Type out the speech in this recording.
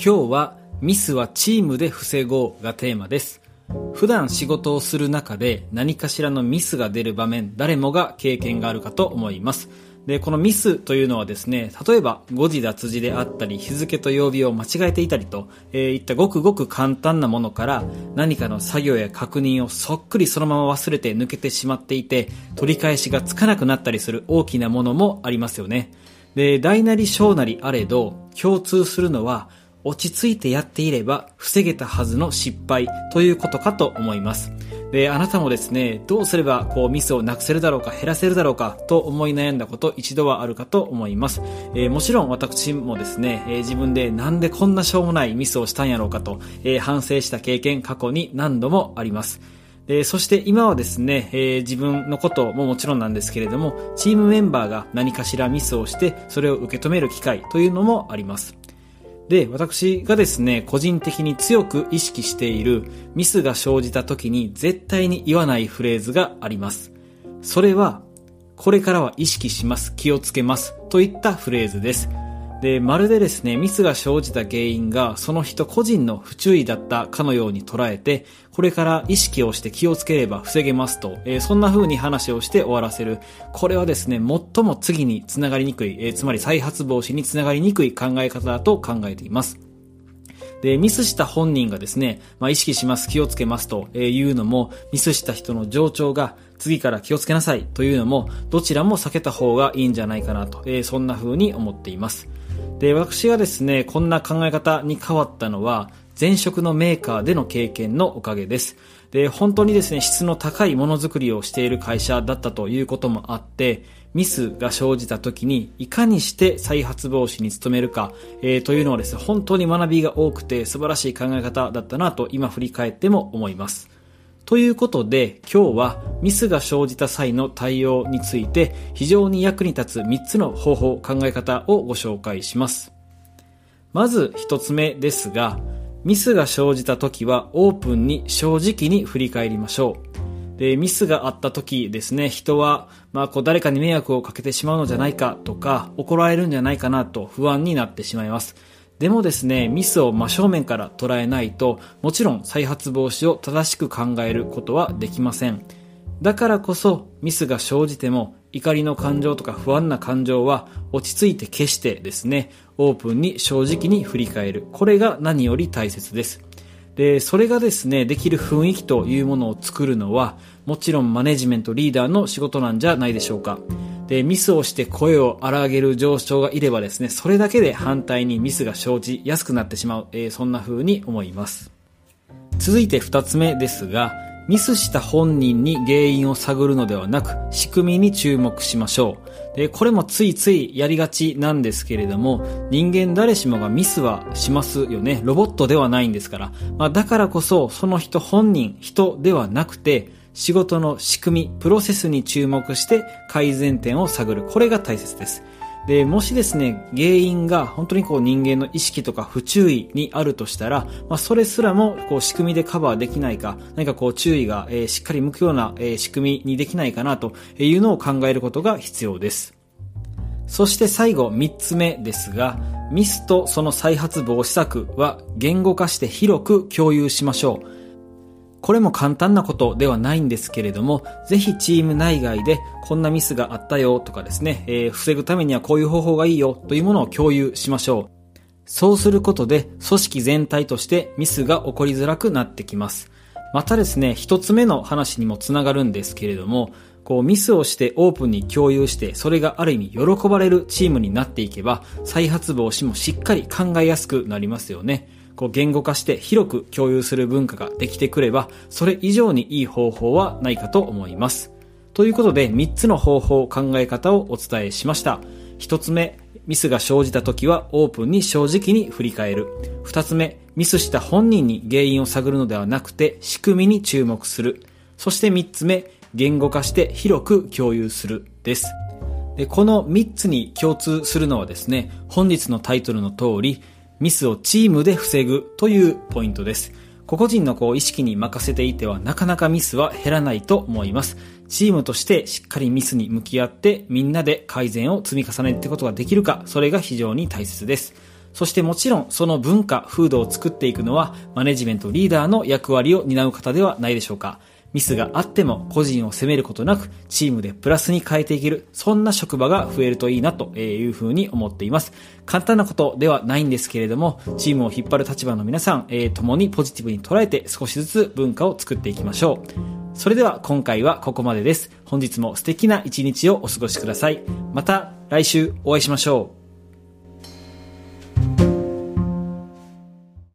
今日はミスはチームで防ごうがテーマです。普段仕事をする中で何かしらのミスが出る場面、誰もが経験があるかと思います。で、このミスというのはですね、例えば誤字脱字であったり、日付と曜日を間違えていたりと、えーいったごくごく簡単なものから何かの作業や確認をそっくりそのまま忘れて抜けてしまっていて、取り返しがつかなくなったりする大きなものもありますよね。で、大なり小なりあれど、共通するのは、落ち着いてやっていれば防げたはずの失敗ということかと思います。で、あなたもですね、どうすればこうミスをなくせるだろうか減らせるだろうかと思い悩んだこと一度はあるかと思います。えーもちろん私もですね、えー自分でなんでこんなしょうもないミスをしたんやろうかと、えー反省した経験過去に何度もあります。えそして今はですね、えー自分のことももちろんなんですけれども、チームメンバーが何かしらミスをして、それを受け止める機会というのもあります。で、私がですね、個人的に強く意識しているミスが生じた時に絶対に言わないフレーズがあります。それは、これからは意識します、気をつけます、といったフレーズです。で、まるでですね、ミスが生じた原因がその人個人の不注意だったかのように捉えて、これから意識をして気をつければ防げますと、えーそんな風に話をして終わらせる。これはですね、最も次につながりにくい、えーつまり再発防止につながりにくい考え方だと考えています。で、ミスした本人がですね、まあ、意識します、気をつけますというのも、ミスした人の情緒が次から気をつけなさいというのも、どちらも避けた方がいいんじゃないかなと、えーそんな風に思っています。で、私がですね、こんな考え方に変わったのは、前職のメーカーでの経験のおかげです。で、本当にですね、質の高いものづくりをしている会社だったということもあって、ミスが生じた時に、いかにして再発防止に努めるか、えーというのはですね、本当に学びが多くて素晴らしい考え方だったなと今振り返っても思います。ということで、今日はミスが生じた際の対応について非常に役に立つ3つの方法、考え方をご紹介します。まず1つ目ですが、ミスが生じた時はオープンに正直に振り返りましょう。で、ミスがあった時ですね、人は、まあ、こう誰かに迷惑をかけてしまうのじゃないかとか、怒られるんじゃないかなと不安になってしまいます。でもですね、ミスを真正面から捉えないと、もちろん再発防止を正しく考えることはできません。だからこそ、ミスが生じても、怒りの感情とか不安な感情は落ち着いて消してですね、オープンに正直に振り返る。これが何より大切です。で、それがですね、できる雰囲気というものを作るのは、もちろんマネジメントリーダーの仕事なんじゃないでしょうか。で、ミスをして声を荒げる上昇がいればですね、それだけで反対にミスが生じやすくなってしまう、えーそんな風に思います。続いて二つ目ですが、ミスした本人に原因を探るのではなく、仕組みに注目しましょう。で、これもついついやりがちなんですけれども、人間誰しもがミスはしますよね。ロボットではないんですから。まあ、だからこそ、その人本人、人ではなくて、仕事の仕組み、プロセスに注目して改善点を探る。これが大切です。で、もしですね、原因が本当にこう人間の意識とか不注意にあるとしたら、まあそれすらもこう仕組みでカバーできないか、何かこう注意が、しっかり向くような、仕組みにできないかなというのを考えることが必要です。そして最後、三つ目ですが、ミスとその再発防止策は言語化して広く共有しましょう。これも簡単なことではないんですけれども、ぜひチーム内外でこんなミスがあったよとかですね、えー防ぐためにはこういう方法がいいよというものを共有しましょう。そうすることで組織全体としてミスが起こりづらくなってきます。またですね、一つ目の話にもつながるんですけれども、こうミスをしてオープンに共有して、それがある意味喜ばれるチームになっていけば、再発防止もしっかり考えやすくなりますよね。こう言語化して広く共有する文化ができてくれば、それ以上にいい方法はないかと思います。ということで、3つの方法、考え方をお伝えしました。1つ目、ミスが生じた時はオープンに正直に振り返る。2つ目、ミスした本人に原因を探るのではなくて仕組みに注目する。そして3つ目、言語化して広く共有する。です。でこの3つに共通するのはですね、本日のタイトルの通り、ミスをチームで防ぐというポイントです。個々人のこう意識に任せていてはなかなかミスは減らないと思います。チームとしてしっかりミスに向き合ってみんなで改善を積み重ねていくことができるか、それが非常に大切です。そしてもちろんその文化、風土を作っていくのはマネジメントリーダーの役割を担う方ではないでしょうか。ミスがあっても個人を責めることなくチームでプラスに変えていける、そんな職場が増えるといいなというふうに思っています。簡単なことではないんですけれども、チームを引っ張る立場の皆さん、えー、共にポジティブに捉えて少しずつ文化を作っていきましょう。それでは今回はここまでです。本日も素敵な一日をお過ごしください。また来週お会いしましょう。